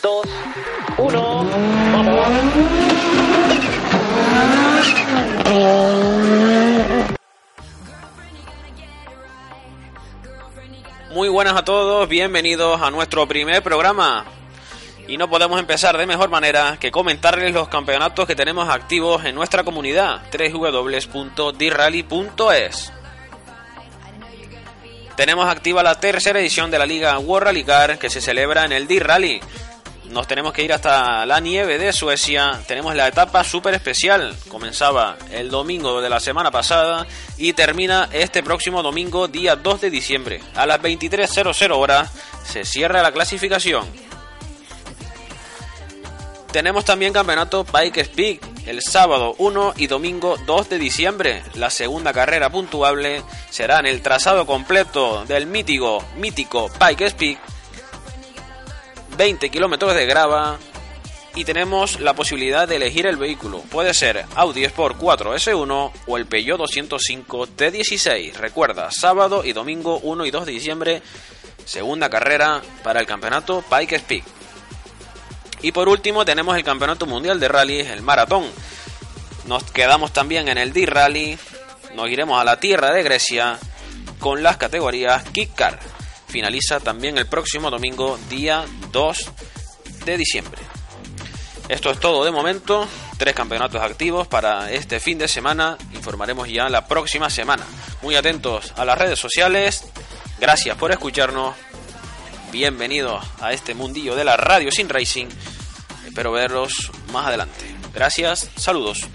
2, 1, vamos. Muy buenas a todos, bienvenidos a nuestro primer programa. Y no podemos empezar de mejor manera que comentarles los campeonatos que tenemos activos en nuestra comunidad, www.dirally.es. Tenemos activa la tercera edición de la Liga World Rally Car que se celebra en el D-Rally nos tenemos que ir hasta la nieve de Suecia. Tenemos la etapa súper especial. Comenzaba el domingo de la semana pasada y termina este próximo domingo, día 2 de diciembre. A las 23.00 horas se cierra la clasificación. Tenemos también campeonato Bike Speak el sábado 1 y domingo 2 de diciembre. La segunda carrera puntuable será en el trazado completo del mítico, mítico Bike Speak 20 kilómetros de grava y tenemos la posibilidad de elegir el vehículo. Puede ser Audi Sport 4S1 o el Peugeot 205 T16. Recuerda, sábado y domingo 1 y 2 de diciembre, segunda carrera para el campeonato Pike Speed. Y por último tenemos el campeonato mundial de rally, el maratón. Nos quedamos también en el D-Rally, nos iremos a la tierra de Grecia con las categorías Kick Car finaliza también el próximo domingo, día 2 de diciembre. Esto es todo de momento, tres campeonatos activos para este fin de semana, informaremos ya la próxima semana. Muy atentos a las redes sociales, gracias por escucharnos, bienvenidos a este mundillo de la radio sin racing, espero verlos más adelante. Gracias, saludos.